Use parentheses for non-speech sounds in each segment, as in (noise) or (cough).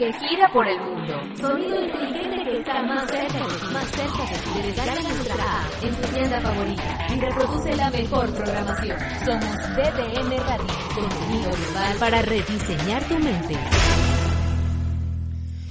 Que gira por el mundo. Sonido inteligente que está más cerca. Más cerca de ti. Descarga nuestra en tu tienda favorita y reproduce la mejor programación. Somos DBM Radio. Contenido global para rediseñar tu mente.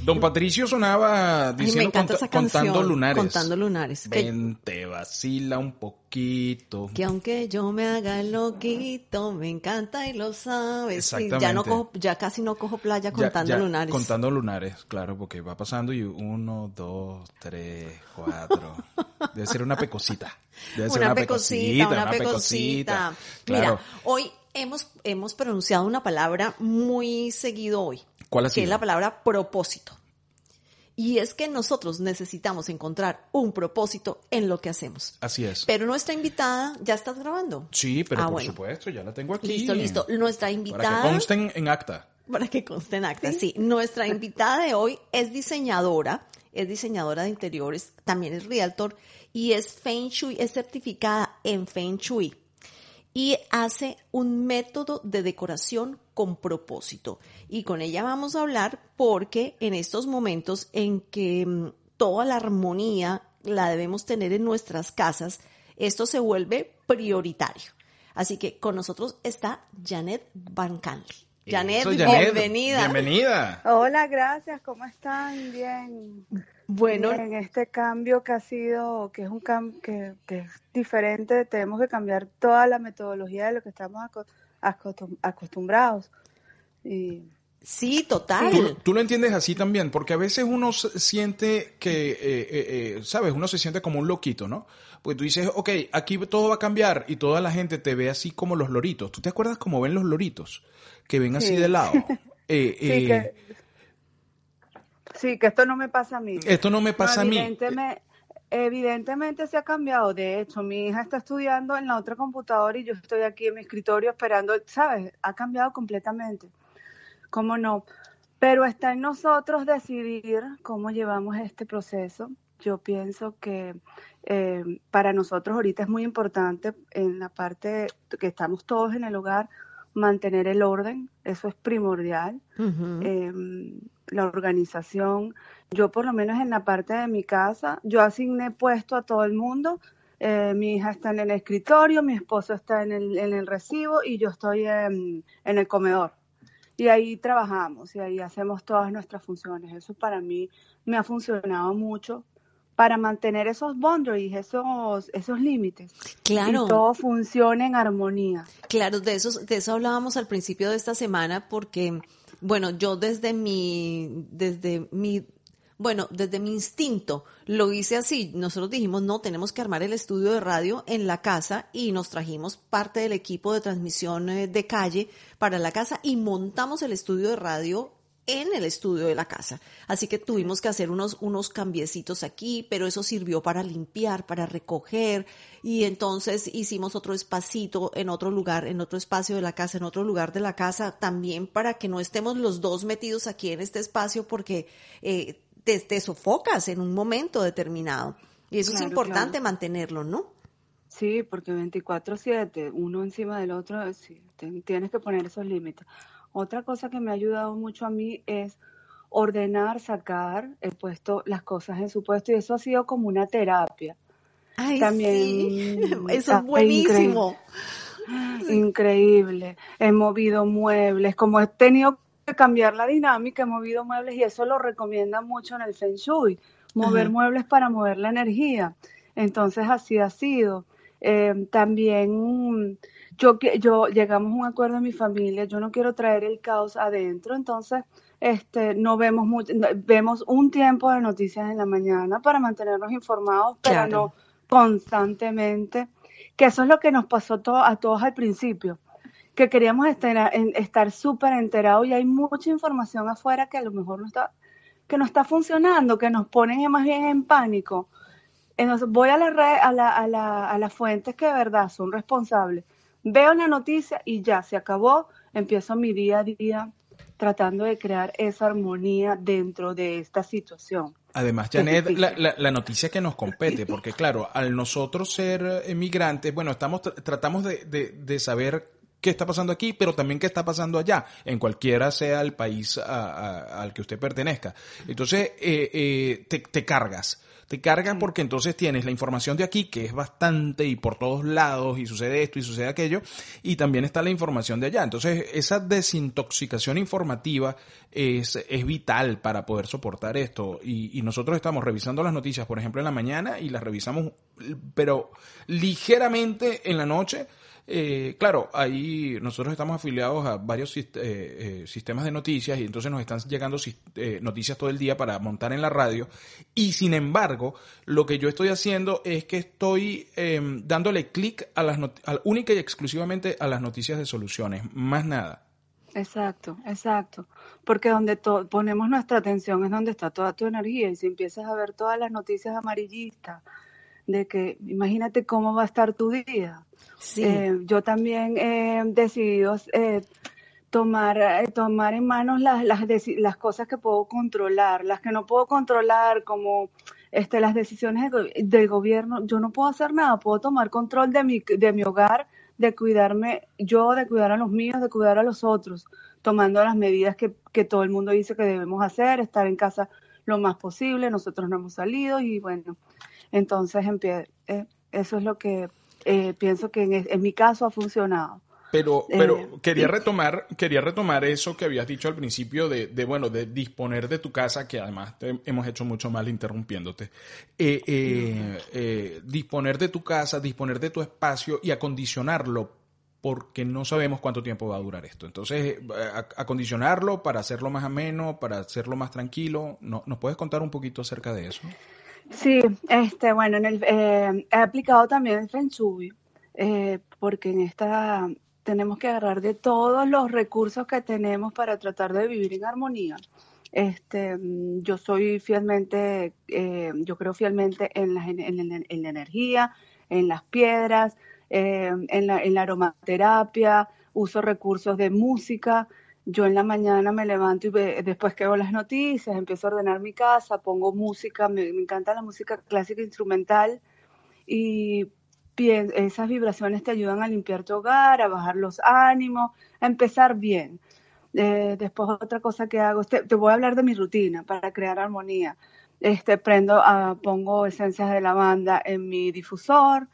Don Patricio sonaba diciendo contando lunares. Contando lunares. Que, Ven, te vacila un poquito. que aunque yo me haga el loquito, me encanta y lo sabes. Sí, ya Exactamente. no cojo, ya casi no cojo playa Ya- contando ya, lunares. Contando lunares, claro, porque va pasando y uno, dos, tres, cuatro. (laughs) Debe ser una pecosita. Debe ser una, una pecosita, una pecosita. pecosita. Claro. Mira, hoy hemos, hemos pronunciado una palabra muy seguido hoy. ¿Cuál ha Que sido? es la palabra propósito. Y es que nosotros necesitamos encontrar un propósito en lo que hacemos. Así es. Pero nuestra invitada, ¿ya estás grabando? sí, pero Ah, por bueno. supuesto, ya la tengo aquí. Listo, listo. Nuestra Para invitada. que consten en acta. Para que conste en acta, sí. Nuestra invitada de hoy es diseñadora, es diseñadora de interiores, también es realtor y es Feng Shui, es certificada en Feng Shui y hace un método de decoración con propósito. Y con ella vamos a hablar porque en estos momentos en que mm, toda la armonía la debemos tener en nuestras casas, esto se vuelve prioritario. Así que con nosotros está Janet Van Canley. Janet, bienvenida. Bienvenida. Hola, gracias, ¿cómo están? Bien. Bueno, En este cambio que ha sido, que es un cambio que, que es diferente, tenemos que cambiar toda la metodología de lo que estamos aco- acostum- acostumbrados. Y sí, total. Tú, tú lo entiendes así también, porque a veces uno se- siente que, eh, eh, eh, ¿sabes? Uno se siente como un loquito, ¿no? Pues tú dices, ok, aquí todo va a cambiar y toda la gente te ve así como los loritos. ¿Tú te acuerdas cómo ven los loritos? Que ven así Sí. de lado. (laughs) Sí, que, sí, que esto no me pasa a mí. Esto no me pasa a mí. Evidentemente, se ha cambiado. De hecho, mi hija está estudiando en la otra computadora y yo estoy aquí en mi escritorio esperando, ¿sabes? Ha cambiado completamente. ¿Cómo no? Pero está en nosotros decidir cómo llevamos este proceso. Yo pienso que eh, para nosotros ahorita es muy importante en la parte que estamos todos en el hogar mantener el orden, eso es primordial eh, la organización. Yo por lo menos en la parte de mi casa, yo asigné puesto a todo el mundo. Eh, mi hija está en el escritorio, mi esposo está en el, en el recibo y yo estoy en, en el comedor. Y ahí trabajamos y ahí hacemos todas nuestras funciones. Eso para mí me ha funcionado mucho para mantener esos boundaries, esos, esos límites. Claro. Y todo funcione en armonía. Claro, de eso, de eso hablábamos al principio de esta semana porque, bueno, yo desde mi, desde mi, bueno, desde mi instinto lo hice así. Nosotros dijimos, no, tenemos que armar el estudio de radio en la casa y nos trajimos parte del equipo de transmisión eh, de calle para la casa y montamos el estudio de radio en el estudio de la casa. Así que tuvimos que hacer unos, unos cambiecitos aquí, pero eso sirvió para limpiar, para recoger, y entonces hicimos otro espacito en otro lugar, en otro espacio de la casa, en otro lugar de la casa, también para que no estemos los dos metidos aquí en este espacio, porque eh, te, te sofocas en un momento determinado. Y eso es importante claro. mantenerlo, ¿no? Sí, porque 24/7, uno encima del otro, sí, te- tienes que poner esos límites. Otra cosa que me ha ayudado mucho a mí es ordenar, sacar, he puesto las cosas en su puesto y eso ha sido como una terapia. Ay, También, sí. (laughs) Eso es ah, buenísimo. Increíble. He movido muebles, como he tenido que cambiar la dinámica, he movido muebles y eso lo recomiendan mucho en el Feng Shui, mover Ajá. muebles para mover la energía. Entonces así ha sido. Eh, también yo, yo llegamos a un acuerdo en mi familia, yo no quiero traer el caos adentro, entonces este, no vemos mucho, vemos un tiempo de noticias en la mañana para mantenernos informados, pero Claro. no constantemente. que eso es lo que nos pasó a todos al principio, que queríamos estar, estar súper enterados y hay mucha información afuera que a lo mejor no está, que no está funcionando, que nos ponen más bien en pánico. Entonces, voy a la red, a, la, a, la, a las fuentes que de verdad son responsables. Veo la noticia y ya, se acabó. Empiezo mi día a día tratando de crear esa armonía dentro de esta situación. Además, Janet, la, la, noticia que nos compete, porque claro, al nosotros ser emigrantes, bueno, estamos tratamos de, de, saber qué está pasando aquí, pero también qué está pasando allá, en cualquiera sea el país al que usted pertenezca. Entonces, eh, eh, te, te cargas te cargan porque entonces tienes la información de aquí, que es bastante y por todos lados, y sucede esto y sucede aquello, y también está la información de allá. Entonces, esa desintoxicación informativa es, es vital para poder soportar esto. Y, y nosotros estamos revisando las noticias, por ejemplo, en la mañana, y las revisamos, pero ligeramente en la noche, eh, claro, ahí nosotros estamos afiliados a varios eh, eh, sistemas de noticias y entonces nos están llegando noticias todo el día para montar en la radio. Y sin embargo, lo que yo estoy haciendo es que estoy em, dándole clic a las única y exclusivamente a las noticias de soluciones, más nada. Exacto, exacto. Porque donde ponemos nuestra atención es donde está toda tu energía. Y si empiezas a ver todas las noticias amarillistas, de que imagínate cómo va a estar tu día. Eh, yo también he decidido eh, tomar, eh, tomar en manos las, las, las, cosas que puedo controlar, las que no puedo controlar, como este, las decisiones del gobierno. Yo no puedo hacer nada, puedo tomar control de mi, de mi hogar, de cuidarme yo, de cuidar a los míos, de cuidar a los otros, tomando las medidas que, que todo el mundo dice que debemos hacer, estar en casa lo más posible, nosotros no hemos salido y bueno, entonces, eh, eso es lo que eh, pienso que en, mi caso ha funcionado. Pero, pero eh, quería retomar, quería retomar eso que habías dicho al principio de, de bueno, de disponer de tu casa, que además hemos hecho mucho mal interrumpiéndote. disponer de tu casa, disponer de tu espacio y acondicionarlo, porque no sabemos cuánto tiempo va a durar esto. Entonces, acondicionarlo para hacerlo más ameno, para hacerlo más tranquilo. ¿No, ¿Nos puedes contar un poquito acerca de eso? Sí, este, bueno, en el, eh, he aplicado también el Feng Shui, eh, porque en esta tenemos que agarrar de todos los recursos que tenemos para tratar de vivir en armonía. Este, yo soy fielmente, eh, yo creo fielmente en la, en, en la energía, en las piedras, en, la, en la aromaterapia, uso recursos de música, yo en la mañana me levanto y después que veo las noticias, empiezo a ordenar mi casa, pongo música, me, encanta la música clásica instrumental y esas vibraciones te ayudan a limpiar tu hogar, a bajar los ánimos, a empezar bien. Eh, después otra cosa que hago, te, te, voy a hablar de mi rutina para crear armonía. Este, prendo, uh, pongo esencias de lavanda en mi difusor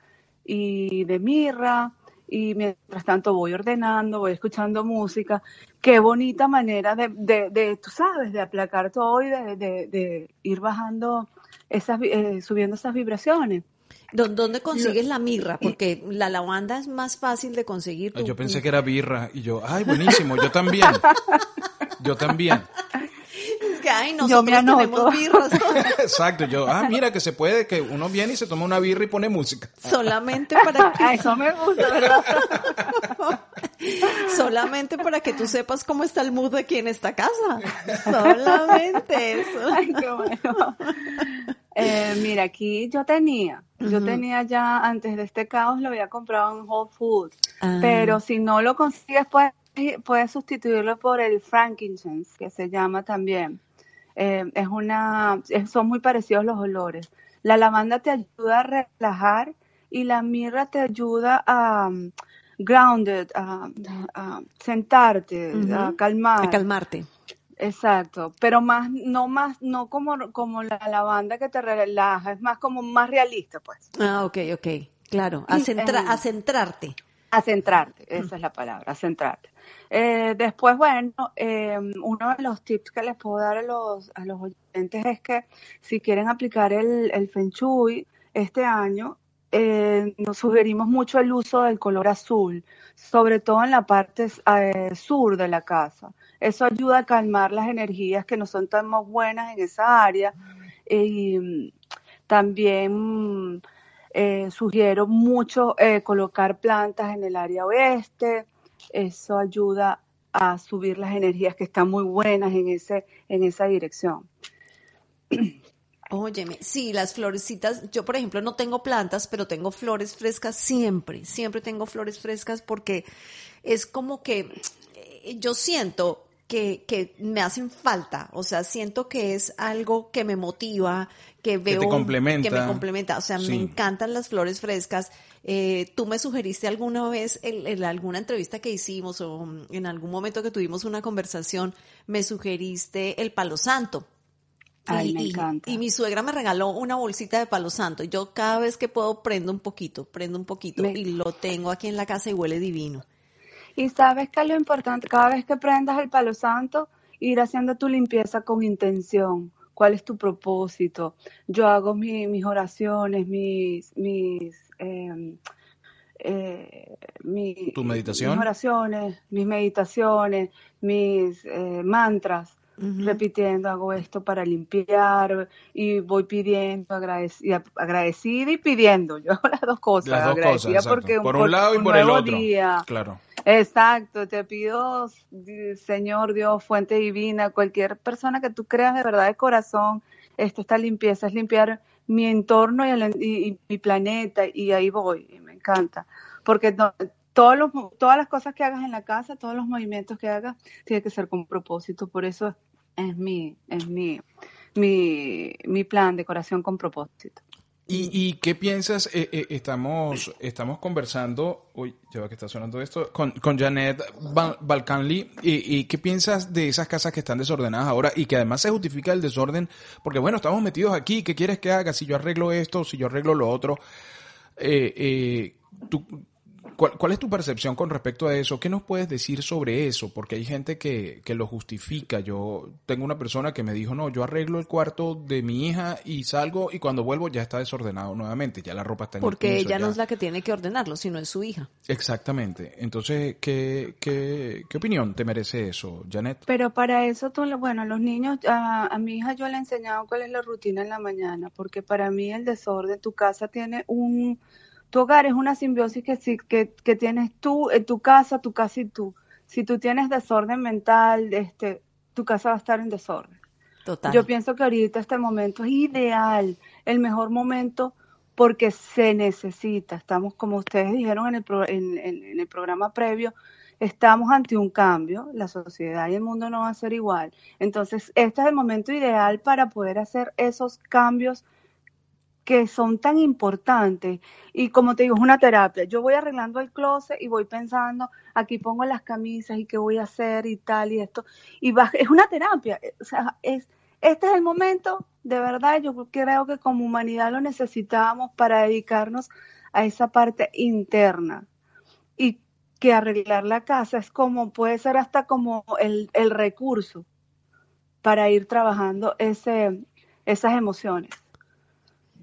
y de mirra y mientras tanto voy ordenando, voy escuchando música. Qué bonita manera de, de, tú sabes, de aplacar todo y de, de ir bajando, esas, eh, subiendo esas vibraciones. ¿Dónde consigues la mirra? Porque la lavanda es más fácil de conseguir. Yo pensé que era birra y yo, ay, buenísimo, yo también. Yo también (laughs) ay, nosotros tenemos birras. (laughs) Exacto, yo, ah, mira que se puede, que uno viene y se toma una birra y pone música. Solamente para (laughs) que... Eso me gusta, ¿verdad? (laughs) Solamente para que tú sepas cómo está el mood aquí en esta casa. Solamente eso. Ay, qué bueno. Eh, mira, aquí yo tenía, yo tenía ya antes de este caos, lo había comprado en Whole Foods, ah. pero si no lo consigues, puedes, puedes sustituirlo por el frankincense, que se llama también. Eh, es una, son muy parecidos los olores. La lavanda te ayuda a relajar y la mirra te ayuda a um, grounded, a, sentarte, a calmar. A calmarte. Exacto, pero más, no más, no como, como la lavanda que te relaja, es más como más realista, pues. Ah, ok, ok, claro, a, a centrarte. A centrarte, esa es la palabra, a centrarte. Eh, después, bueno, eh, uno de los tips que les puedo dar a los, a los oyentes es que si quieren aplicar el, el Feng Shui este año, eh, nos sugerimos mucho el uso del color azul, sobre todo en la parte sur de la casa. Eso ayuda a calmar las energías que no son tan buenas en esa área. Y también Eh, sugiero mucho eh, colocar plantas en el área oeste. Eso ayuda a subir las energías que están muy buenas en, ese, en esa dirección. Óyeme, sí, las florecitas, yo por ejemplo no tengo plantas, pero tengo flores frescas siempre, siempre tengo flores frescas porque es como que eh, yo siento que, que me hacen falta, o sea, siento que es algo que me motiva, que veo te complementa. que me complementa, o sea, Sí. me encantan las flores frescas. Eh, tú me sugeriste alguna vez en, en alguna entrevista que hicimos o mm, en algún momento que tuvimos una conversación, me sugeriste el palo santo. Ay, y, me encanta. y mi suegra me regaló una bolsita de palo santo. Y yo cada vez que puedo prendo un poquito, prendo un poquito Me- y lo tengo aquí en la casa y huele divino. Y sabes que lo importante, cada vez que prendas el palo santo, ir haciendo tu limpieza con intención. ¿Cuál es tu propósito? Yo hago mi- mis oraciones, mis, mis, eh, eh, mi- ¿Tu meditación? mis oraciones, mis meditaciones, mis eh, mantras. Repitiendo, hago esto para limpiar y voy pidiendo, agradec- y ap- agradecida y pidiendo. Yo hago (laughs) las dos cosas. Las dos agradecida porque por un lado y por el otro. día. Claro. Exacto, te pido, Señor Dios, fuente divina, cualquier persona que tú creas de verdad de corazón, esto, esta limpieza es limpiar mi entorno y, mi planeta, y ahí voy, y me encanta, porque todos los, todas las cosas que hagas en la casa, todos los movimientos que hagas, tiene que ser con propósito, por eso es mi, es mi, mi, mi plan, decoración con propósito. ¿Y, y qué piensas? Eh, eh, estamos, estamos conversando, uy, ya va que está sonando esto, con, con Janet Bal- Balcanli. Y, y qué piensas de esas casas que están desordenadas ahora y que además se justifica el desorden? Porque bueno, estamos metidos aquí, ¿qué quieres que haga? Si yo arreglo esto, si yo arreglo lo otro. Eh, eh, tú- ¿cuál, cuál es tu percepción con respecto a eso? ¿Qué nos puedes decir sobre eso? Porque hay gente que, que lo justifica. Yo tengo una persona que me dijo, no, yo arreglo el cuarto de mi hija y salgo y cuando vuelvo ya está desordenado nuevamente, ya la ropa está en el Porque piso, ella no es la que tiene que ordenarlo, sino es su hija. Exactamente. Entonces, ¿qué, qué, qué opinión te merece eso, Janet? Pero para eso tú, bueno, los niños, a, a mi hija yo le he enseñado cuál es la rutina en la mañana, porque para mí el desorden, tu casa tiene un, tu hogar es una simbiosis que, que, que tienes tú, en tu casa, tu casa y tú. Si tú tienes desorden mental, este, tu casa va a estar en desorden. Total. Yo pienso que ahorita este momento es ideal, el mejor momento porque se necesita. Estamos, como ustedes dijeron en el, pro- en, en- en el programa previo, estamos ante un cambio, la sociedad y el mundo no va a ser igual. Entonces, este es el momento ideal para poder hacer esos cambios que son tan importantes. Y como te digo, es una terapia. Yo voy arreglando el closet y voy pensando, aquí pongo las camisas y qué voy a hacer y tal y esto. Y va- es una terapia. O sea, es, este es el momento, de verdad, yo creo que como humanidad lo necesitábamos para dedicarnos a esa parte interna. Y que arreglar la casa es como, puede ser hasta como el, el recurso para ir trabajando ese, esas emociones.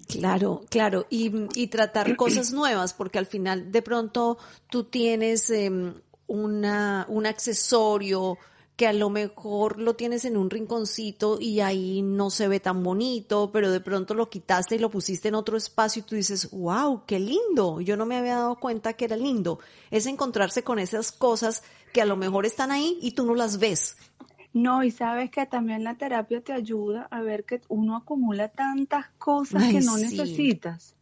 Claro, claro, y, y tratar (clears throat) cosas nuevas, porque al final de pronto tú tienes em, una, un accesorio que a lo mejor lo tienes en un rinconcito y ahí no se ve tan bonito, pero de pronto lo quitaste y lo pusiste en otro espacio y tú dices, wow, qué lindo, yo no me había dado cuenta que era lindo. Es encontrarse con esas cosas que a lo mejor están ahí y tú no las ves. No, y sabes que también la terapia te ayuda a ver que uno acumula tantas cosas Ay, que no sí. necesitas,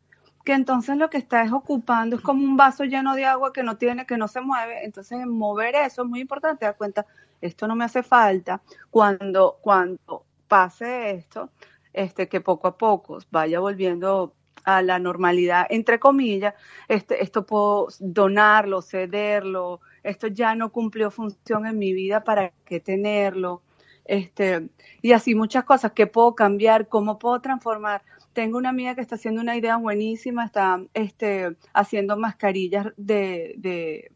que entonces lo que estás ocupando es como un vaso lleno de agua que no tiene, que no se mueve, entonces mover eso es muy importante, te das cuenta, esto no me hace falta, cuando, cuando pase esto, este, que poco a poco vaya volviendo a la normalidad, entre comillas, este, esto puedo donarlo, cederlo, esto ya no cumplió función en mi vida, ¿para qué tenerlo? Este, y así muchas cosas, ¿qué puedo cambiar? ¿Cómo puedo transformar? Tengo una amiga que está haciendo una idea buenísima, está este, haciendo mascarillas de, de,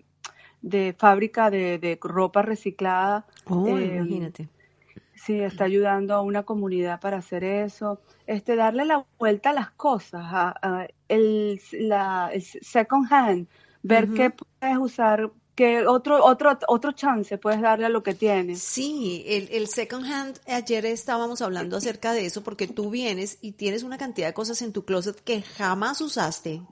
de fábrica de, de ropa reciclada. Oh, Eh, imagínate. Sí, está ayudando a una comunidad para hacer eso. Este, darle la vuelta a las cosas, a, a el, la, el second hand, ver qué puedes usar que otro, otro, otro chance puedes darle a lo que tienes. Sí, el, el second hand, ayer estábamos hablando acerca de eso porque tú vienes y tienes una cantidad de cosas en tu closet que jamás usaste.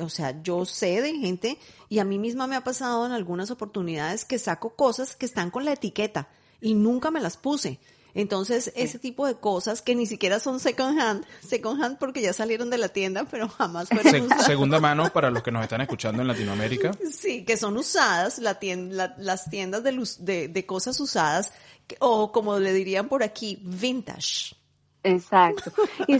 O sea, yo sé de gente y a mí misma me ha pasado en algunas oportunidades que saco cosas que están con la etiqueta y nunca me las puse. Entonces, ese tipo de cosas que ni siquiera son second hand, second hand porque ya salieron de la tienda, pero jamás fueron Se- usadas. segunda mano (laughs) para los que nos están escuchando en Latinoamérica. Sí, que son usadas, la tien- la- las tiendas de, luz- de, de cosas usadas, o como le dirían por aquí, vintage. Exacto. Y,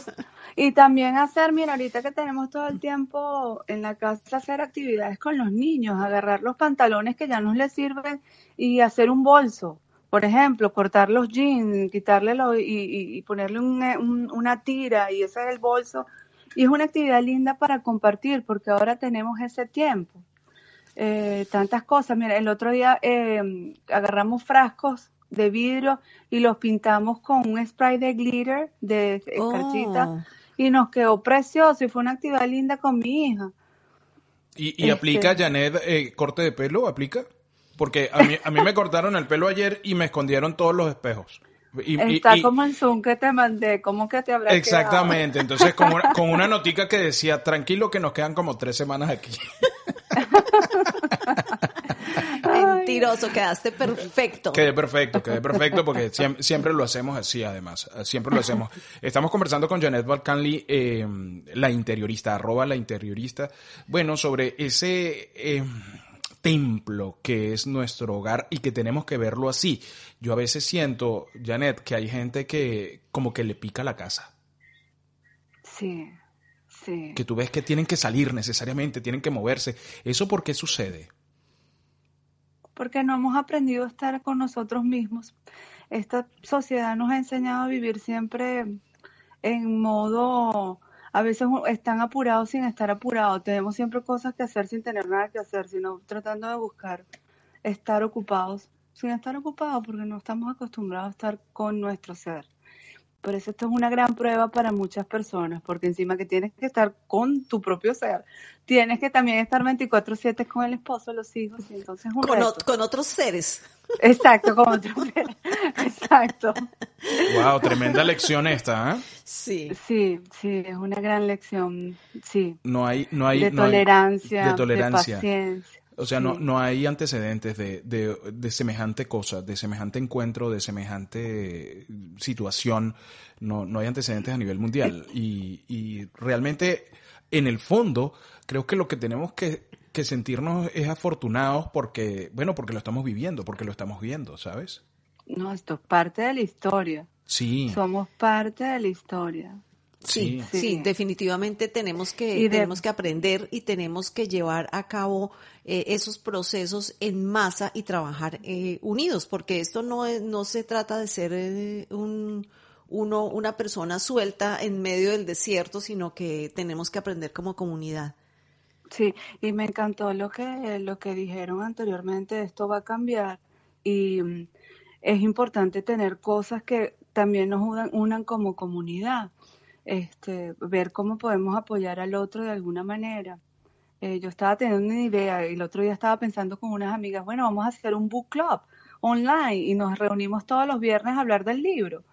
y también hacer, mira, ahorita que tenemos todo el tiempo en la casa, hacer actividades con los niños, agarrar los pantalones que ya no les sirven y hacer un bolso. Por ejemplo, cortar los jeans, quitarle lo- y, y- y ponerle un- un- una tira y ese es el bolso. Y es una actividad linda para compartir porque ahora tenemos ese tiempo. Eh, tantas cosas. Mira, el otro día eh, agarramos frascos de vidrio y los pintamos con un spray de glitter, de Oh. escarchita, y nos quedó precioso y fue una actividad linda con mi hija. ¿Y, y Este- aplica, Janet, eh, corte de pelo? ¿Aplica? Porque a mí, a mí me cortaron el pelo ayer y me escondieron todos los espejos. Y- Está y- como el Zoom que te mandé, ¿cómo que te habrá quedado? Exactamente, entonces con una, con una (laughs) notica que decía, tranquilo que nos quedan como tres semanas aquí. (laughs) Mentiroso, quedaste perfecto. Quedé perfecto, quedé perfecto porque siem- siempre, lo hacemos así además, siempre lo hacemos. Estamos conversando con Janet Balcanli, eh, la interiorista, arroba la interiorista, bueno, sobre ese eh, templo que es nuestro hogar y que tenemos que verlo así. Yo a veces siento, Janet, que hay gente que como que le pica la casa, Sí, sí. que tú ves que tienen que salir necesariamente, tienen que moverse. ¿Eso por qué sucede? porque no hemos aprendido a estar con nosotros mismos. Esta sociedad nos ha enseñado a vivir siempre en modo, a veces están apurados sin estar apurados, tenemos siempre cosas que hacer sin tener nada que hacer, sino tratando de buscar estar ocupados sin estar ocupados porque no estamos acostumbrados a estar con nuestro ser. Por eso esto es una gran prueba para muchas personas, porque encima que tienes que estar con tu propio ser, tienes que también estar 24/7 con el esposo, los hijos, y entonces es un con, o- con otros seres. Exacto, como otro (laughs) ser. Exacto. Wow, tremenda lección esta, ¿eh? Sí. Sí, sí, es una gran lección, sí. No hay, no hay, de no hay- tolerancia, de tolerancia. paciencia. O sea, no, Sí. no hay antecedentes de, de, de semejante cosa, de semejante encuentro, de semejante situación. No, no hay antecedentes a nivel mundial. Y, y realmente, en el fondo, creo que lo que tenemos que, que sentirnos es afortunados porque, bueno, porque lo estamos viviendo, porque lo estamos viendo, ¿sabes? No, esto es parte de la historia. Sí. Somos parte de la historia. Sí, Sí. definitivamente tenemos que, de- tenemos que aprender y tenemos que llevar a cabo eh, esos procesos en masa y trabajar eh, unidos, porque esto no, es- no se trata de ser eh, un, uno, una persona suelta en medio del desierto, sino que tenemos que aprender como comunidad. Sí, y me encantó lo que, lo que dijeron anteriormente, esto va a cambiar y mm, es importante tener cosas que también nos unan, unan como comunidad, este, ver cómo podemos apoyar al otro de alguna manera. Eh, yo estaba teniendo una idea y el otro día estaba pensando con unas amigas, bueno, vamos a hacer un book club online y nos reunimos todos los viernes a hablar del libro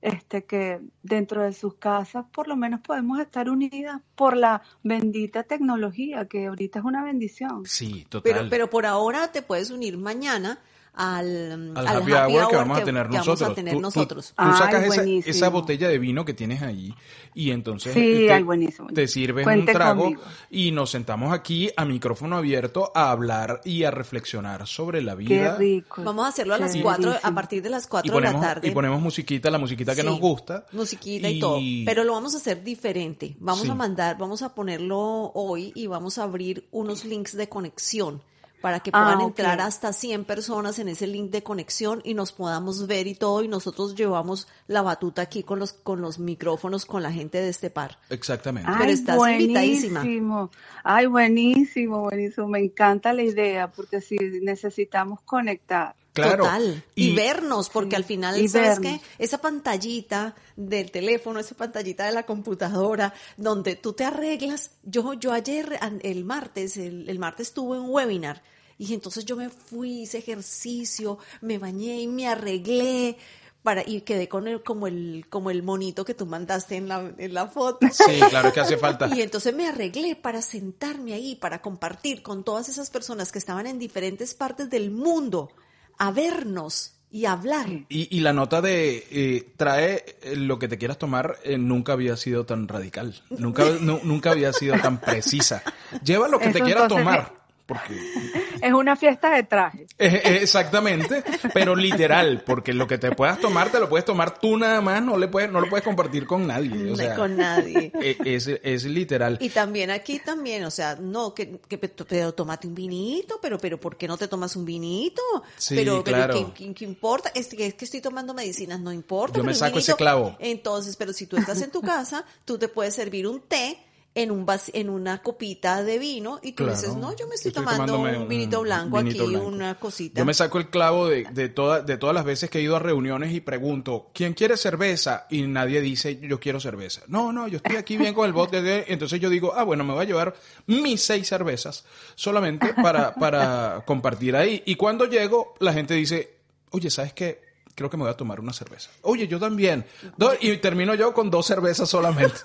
este que dentro de sus casas por lo menos podemos estar unidas por la bendita tecnología que ahorita es una bendición. Sí, total. Pero, pero por ahora te puedes unir mañana al, al happy, hour, que vamos a tener que vamos nosotros. a tener Tú- tú- nosotros. Tú, Ay, sacas esa, buenísimo. esa botella de vino que tienes ahí y entonces Sí, te, ay, buenísimo. te sirves Cuente un trago conmigo. y nos sentamos aquí a micrófono abierto a hablar y a reflexionar sobre la Qué vida. rico. Vamos a hacerlo a las Qué cuatro, a riquísimo. partir de las Y cuatro de la tarde. y ponemos musiquita, la musiquita que Sí, nos gusta. Musiquita y, todo. Pero lo vamos a hacer diferente. Vamos Sí. a mandar, vamos a ponerlo hoy y vamos a abrir unos links de conexión para que Ah, puedan entrar hasta 100 personas en ese link de conexión y nos podamos ver y todo y nosotros llevamos la batuta aquí con los con los micrófonos con la gente de este par. Exactamente. pero Ay, estás invitadísima. buenísimo. Ay, buenísimo, buenísimo. Me encanta la idea porque sí necesitamos conectar. Claro. Total. Y, Y- vernos, porque al final, ¿sabes vernos. qué? Esa pantallita del teléfono, esa pantallita de la computadora, donde tú te arreglas. Yo, yo ayer, el martes, el, el martes tuve un webinar Y entonces yo me fui, hice ejercicio, me bañé y me arreglé para y quedé con el como el como el monito que tú mandaste en la, en la foto. (laughs) Sí, claro que hace falta. (laughs) Y entonces me arreglé para sentarme ahí, para compartir con todas esas personas que estaban en diferentes partes del mundo a vernos y hablar. Y, y la nota de eh, trae eh, lo que te quieras tomar eh, nunca había sido tan radical, nunca, (laughs) nu- nunca había sido tan precisa. Lleva lo que te quieras tomar. Porque, (laughs) Es una fiesta de traje. exactamente, pero literal, porque lo que te puedas tomar, te lo puedes tomar tú nada más, no le puedes, no lo puedes compartir con nadie. O sea, con nadie. (laughs) eh, es, es literal. Y también aquí también, o sea, no, que, que pe- pero tómate un vinito, pero, pero ¿por qué no te tomas un vinito? Sí, pero, pero claro. ¿qué, qué- qué importa? Es que, es que estoy tomando medicinas, no importa. Yo me pero saco ese clavo. Entonces, pero si tú estás en tu casa, tú te puedes servir un té en un vas- en una copita de vino y tú Claro. dices, no, yo me estoy, Estoy tomando un vinito blanco vinito aquí, blanco. una cosita. Yo me saco el clavo de, de, toda- de todas las veces que he ido a reuniones y pregunto, ¿quién quiere cerveza? Y nadie dice, yo quiero cerveza. No, no, yo estoy aquí bien con el bote de... (laughs) Entonces yo digo, ah, bueno, me voy a llevar mis seis cervezas solamente para, para compartir ahí. Y cuando llego, la gente dice, oye, ¿sabes qué? Creo que me voy a tomar una cerveza. Oye, yo también. Do- y termino yo con dos cervezas solamente.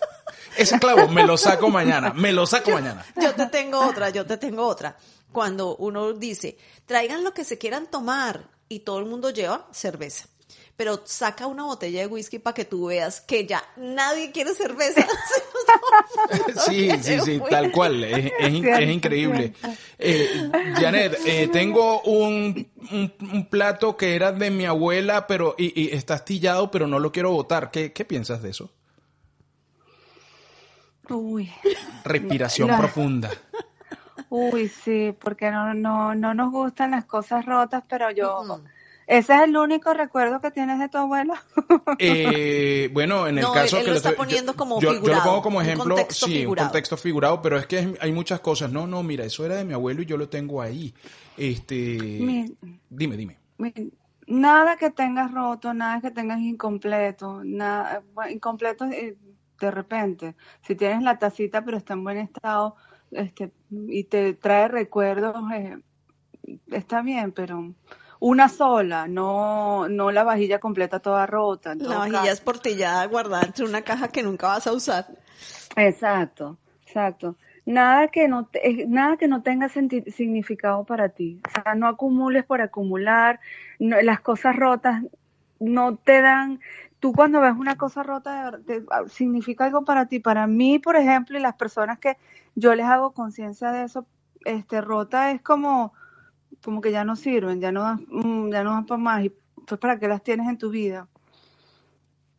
Ese clavo me lo saco mañana, me lo saco mañana. Yo te tengo otra, yo te tengo otra. Cuando uno dice, traigan lo que se quieran tomar y todo el mundo lleva cerveza. Pero saca una botella de whisky para que tú veas que ya nadie quiere cerveza. (laughs) Sí, sí, sí, tal cual. Es, es increíble. Eh, Janet, eh, tengo un, un, un plato que era de mi abuela, pero y, y está astillado, pero no lo quiero botar. ¿Qué, qué piensas de eso? Uy, Respiración La- profunda. uy, sí, porque no, no, no nos gustan las cosas rotas, pero yo, ese es el único recuerdo que tienes de tu abuela. (laughs) Eh, bueno, en el No, caso él- él que lo está poniendo yo- como yo, yo lo pongo como ejemplo, sí, figurado. un contexto figurado, pero es que es- hay muchas cosas. No, no, mira, eso era de mi abuelo y yo lo tengo ahí. Este, Mi- dime, dime. Mi- Nada que tengas roto, nada que tengas incompleto, nada, bueno, incompleto eh, de repente. Si tienes la tacita pero está en buen estado, este, y te trae recuerdos, eh, está bien, pero una sola, no, no la vajilla completa toda rota. en La vajilla caso. esportillada guardada entre una caja que nunca vas a usar. Exacto, exacto. Nada que no te- eh, nada que no tenga significado para ti. O sea, no acumules por acumular. no- las cosas rotas no te dan. Tú cuando ves una cosa rota de- ah, significa algo para ti. Para mí, por ejemplo, y las personas que yo les hago conciencia de eso, este rota es como como que ya no sirven, ya no dan, mm, ya no dan para más. Y pues para qué las tienes en tu vida.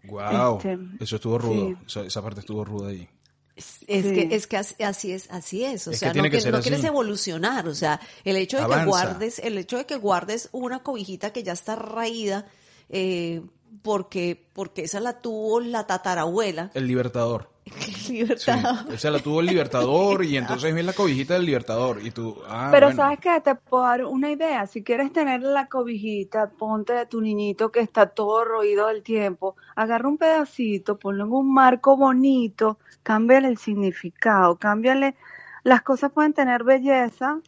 Wow, Este, eso estuvo rudo. sí. Esa, esa parte estuvo ruda ahí. Es Sí. que, es que así así es, así es. O Es sea, no, que que- ser no así. quieres evolucionar. O sea, el hecho de Avanza. que guardes, el hecho de que guardes una cobijita que ya está raída, eh, porque, porque esa la tuvo la tatarabuela. El Libertador. (laughs) Sí, Libertad. esa la tuvo el Libertador y entonces viene la cobijita del Libertador y tú, ah, Pero bueno. sabes que te puedo dar una idea. Si quieres tener la cobijita, ponte de tu niñito que está todo roído del tiempo. Agarra un pedacito, ponlo en un marco bonito, cámbiale el significado, cámbiale. Las cosas pueden tener belleza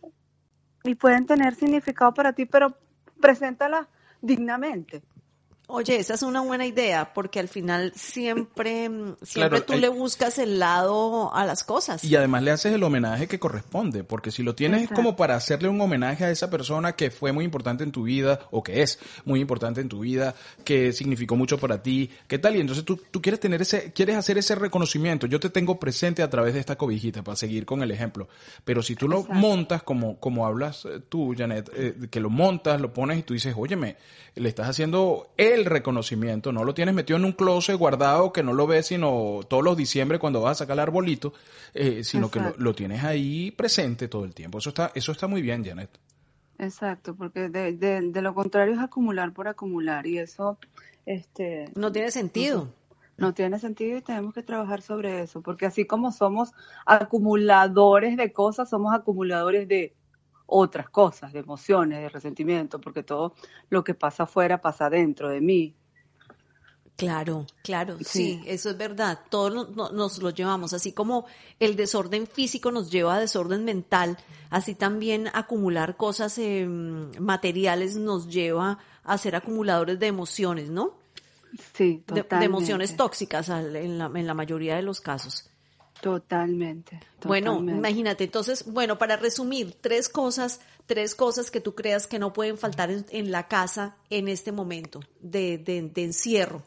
y pueden tener significado para ti, pero preséntalas dignamente. Oye, esa es una buena idea, porque al final siempre, mm, (laughs) siempre Claro, tú le buscas el lado a las cosas. Y además le haces el homenaje que corresponde, porque si lo tienes es como para hacerle un homenaje a esa persona que fue muy importante en tu vida, o que es muy importante en tu vida, que significó mucho para ti, ¿qué tal? Y entonces tú, tú quieres tener ese, quieres hacer ese reconocimiento. Yo te tengo presente a través de esta cobijita, para seguir con el ejemplo. Pero si tú lo Exacto. montas como, como hablas eh, tú, Janet, eh, que lo montas, lo pones y tú dices, óyeme, le estás haciendo el reconocimiento, no lo tienes metido en un closet guardado que no lo ves sino todos los diciembre cuando vas a sacar el arbolito, eh, sino que lo tienes ahí presente todo el tiempo. Eso está, eso está muy bien, Janet. Exacto, porque de, de, de lo contrario es acumular por acumular y eso, este, No tiene sentido. No tiene sentido y tenemos que trabajar sobre eso, porque así como somos acumuladores de cosas, somos acumuladores de otras cosas, de emociones, de resentimiento, porque todo lo que pasa afuera pasa dentro de mí. Claro, claro, sí, eso es verdad. Todos nos, nos lo llevamos, así como el desorden físico nos lleva a desorden mental, así también acumular cosas eh, materiales nos lleva a ser acumuladores de emociones, ¿no? Sí, De, totalmente. de emociones tóxicas al- en la, en la mayoría de los casos. Totalmente. Bueno, totalmente. imagínate, entonces, bueno, para resumir, tres cosas, tres cosas que tú creas que no pueden faltar en, en la casa en este momento de, de, de encierro.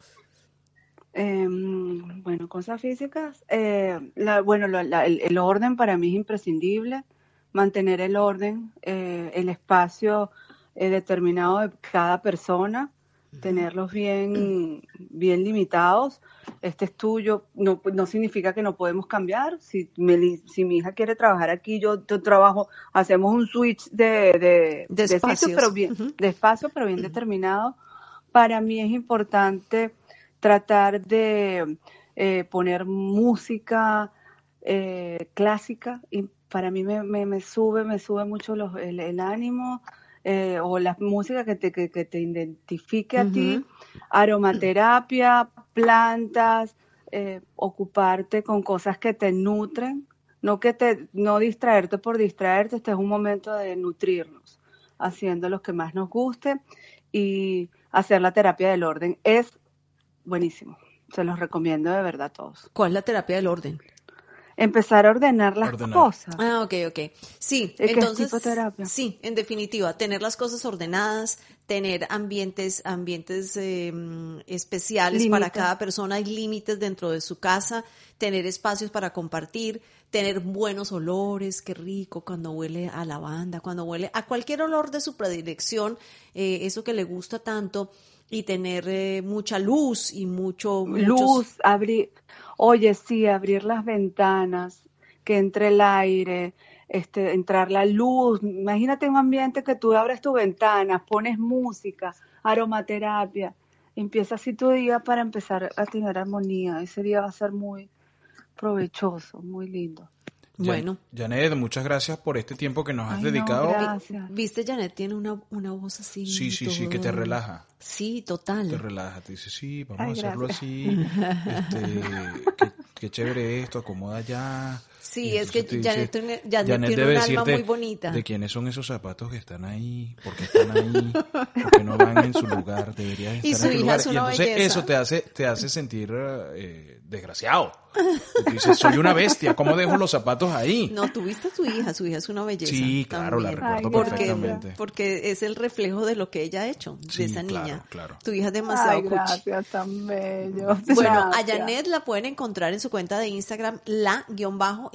Em, bueno, cosas físicas. eh, la- bueno, la- la- el, el orden para mí es imprescindible. Mantener el orden, eh, el espacio eh, determinado de cada persona, tenerlos bien, bien limitados. Este es tuyo, no, no significa que no podemos cambiar. Si, Meli- si mi hija quiere trabajar aquí, yo, yo trabajo, hacemos un switch de, de, De sitio, espacios. pero bien, Ujú. de espacio, pero bien determinado. Para mí es importante tratar de eh, poner música eh, clásica y para mí me, me, me sube, me sube mucho los- el, el ánimo eh, o la música que te, que, que te identifique a ti, aromaterapia, plantas, eh, ocuparte con cosas que te nutren, no que te, no distraerte por distraerte, este es un momento de nutrirnos, haciendo lo que más nos guste y hacer la terapia del orden es buenísimo. Se los recomiendo de verdad a todos. ¿Cuál es la terapia del orden? Empezar a ordenar las Ordenar. cosas. Ah, ok, ok. Sí, entonces, tipo terapia. sí, en definitiva, tener las cosas ordenadas, tener ambientes, ambientes eh, mm, especiales para cada persona, hay límites dentro de su casa, tener espacios para compartir, tener buenos olores, qué rico cuando huele a lavanda, cuando huele a cualquier olor de su predilección, eh, eso que le gusta tanto, y tener eh, mucha luz y mucho muchos- Luz, abrir, oye, sí, abrir las ventanas, que entre el aire, este, entrar la luz. Imagínate un ambiente que tú abres tu ventana, pones música, aromaterapia, empieza así tu día para empezar a tener armonía. Ese día va a ser muy provechoso, muy lindo. Bueno. Janet, muchas gracias por este tiempo que nos has Ay, no, dedicado. gracias. Viste, Janet tiene una, una voz así. sí, sí, sí, que te todo- relaja. Sí, total. Te relaja, te dice, sí, vamos Ay, a hacerlo gracias. así. Este, qué, qué chévere esto, acomoda ya. Sí, Y es que Janet dice- tiene- Janet tiene debe un alma decirte muy bonita. De quiénes son esos zapatos que están ahí, por qué están ahí, por qué no van en su lugar, deberían estar Y su en tu hija lugar. es y una entonces belleza. eso te hace, te hace sentir eh, desgraciado. Y tú dices, soy una bestia, ¿cómo dejo los zapatos ahí? No, tuviste a su hija, su hija es una belleza. Sí, claro, la también. recuerdo Ay, porque, perfectamente. porque es el reflejo de lo que ella ha hecho, de Sí, esa claro, niña. claro. Tu hija es demasiado Ay, cuchi. gracias, tan bello. Bueno, a Gracias. Janet la pueden encontrar en su cuenta de Instagram, la-interiorista,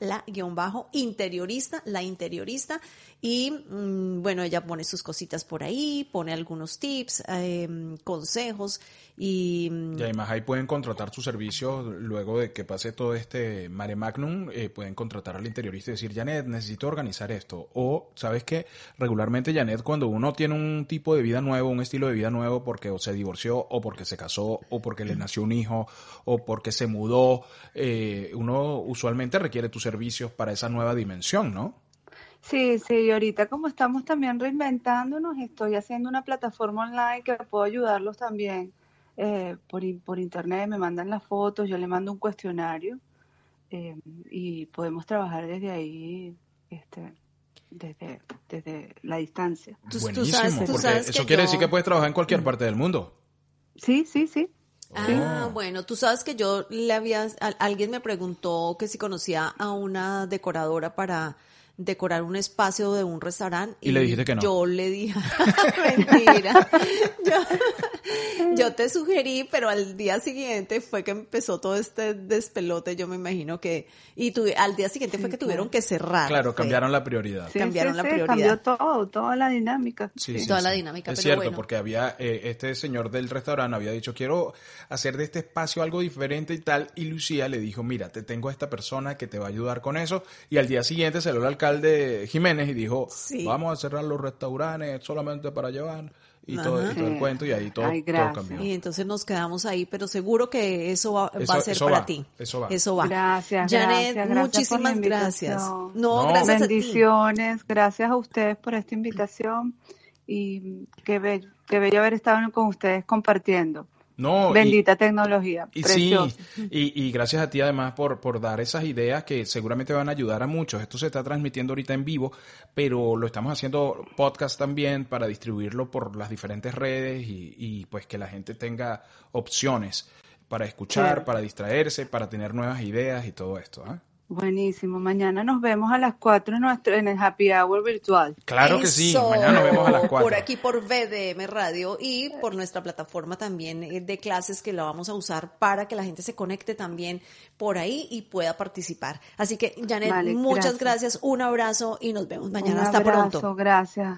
la-interiorista, la interiorista. Y mm, bueno, ella pone sus cositas por ahí, pone algunos tips, eh, consejos y Y además ahí pueden contratar sus servicios luego de que pase todo este mare magnum, eh, pueden contratar al interiorista y decir, Janet, necesito organizar esto. O, ¿sabes qué? Regularmente, Janet, cuando uno tiene un tipo de vida nuevo, un estilo de vida nuevo, porque o se divorció, o porque se casó, o porque le nació un hijo, o porque se mudó, eh, uno usualmente requiere tus servicios para esa nueva dimensión, ¿no? Sí, sí, y ahorita como estamos también reinventándonos, estoy haciendo una plataforma online que puedo ayudarlos también eh, por, por internet, me mandan las fotos, yo le mando un cuestionario eh, y podemos trabajar desde ahí, este, desde, desde la distancia. Tú- tú Buenísimo, sabes- tú porque sabes eso que quiere yo- decir que puedes trabajar en cualquier parte del mundo. Sí, sí, sí. Ah, Oh. bueno, tú sabes que yo le había, a- alguien me preguntó que si conocía a una decoradora para decorar un espacio de un restaurante Y le dijiste que no. Yo le dije, (laughs) mentira. Yo, yo te sugerí, pero al día siguiente fue que empezó todo este despelote, yo me imagino que, y tu, al día siguiente fue que tuvieron que cerrar. Claro, Fue- cambiaron la prioridad. Sí, Cambiaron sí, la sí, prioridad. Cambió todo, toda la dinámica. Sí, sí, Toda sí. la dinámica, Es pero cierto, bueno. porque había eh, este señor del restaurante había dicho quiero hacer de este espacio algo diferente y tal, y Lucía le dijo mira te tengo a esta persona que te va a ayudar con eso, y al día siguiente salió el alcalde Jiménez y dijo Sí. vamos a cerrar los restaurantes solamente para llevar y todo, y todo el cuento y ahí todo, Ay, todo cambió. Y entonces nos quedamos ahí, pero seguro que eso va, a ser eso para va, ti. eso va. Eso va. Gracias, Janet, gracias, muchísimas gracias. No, No. gracias a ti. Bendiciones, gracias a ustedes por esta invitación y qué bello, qué bello haber estado con ustedes compartiendo. No, y- Bendita tecnología. Y sí, y, y gracias a ti además por, por dar esas ideas que seguramente van a ayudar a muchos. Esto se está transmitiendo ahorita en vivo, pero lo estamos haciendo podcast también para distribuirlo por las diferentes redes y, y pues que la gente tenga opciones para escuchar, Claro. para distraerse, para tener nuevas ideas y todo esto. ¿ah? Buenísimo. Mañana nos vemos a las 4 en, nuestro, en el Happy Hour virtual. Claro que sí, mañana nos vemos a las 4. Por aquí por VDM Radio y por nuestra plataforma también eh, de clases que la vamos a usar para que la gente se conecte también por ahí y pueda participar. Así que, Janet, Vale, muchas gracias. gracias, un abrazo y nos vemos mañana. Un Hasta abrazo, pronto. Gracias.